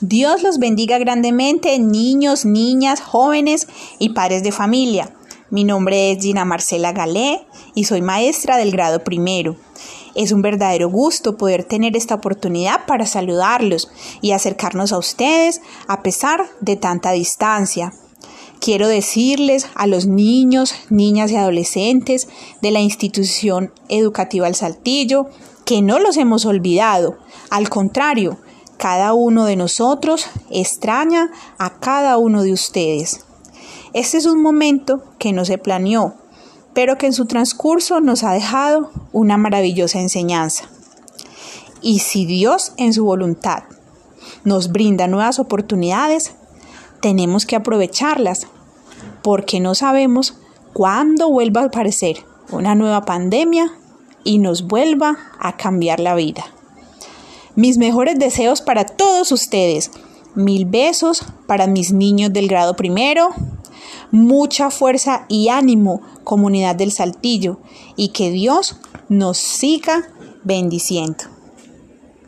Dios los bendiga grandemente, niños, niñas, jóvenes y padres de familia. Mi nombre es Gina Marcela Galé y soy maestra del grado primero. Es un verdadero gusto poder tener esta oportunidad para saludarlos y acercarnos a ustedes a pesar de tanta distancia. Quiero decirles a los niños, niñas y adolescentes de la institución educativa El Saltillo que no los hemos olvidado. Al contrario, cada uno de nosotros extraña a cada uno de ustedes. Este es un momento que no se planeó, pero que en su transcurso nos ha dejado una maravillosa enseñanza. Y si Dios en su voluntad nos brinda nuevas oportunidades, tenemos que aprovecharlas, porque no sabemos cuándo vuelva a aparecer una nueva pandemia y nos vuelva a cambiar la vida. Mis mejores deseos para todos ustedes. Mil besos para mis niños del grado primero. Mucha fuerza y ánimo, comunidad del Saltillo, y que Dios nos siga bendiciendo.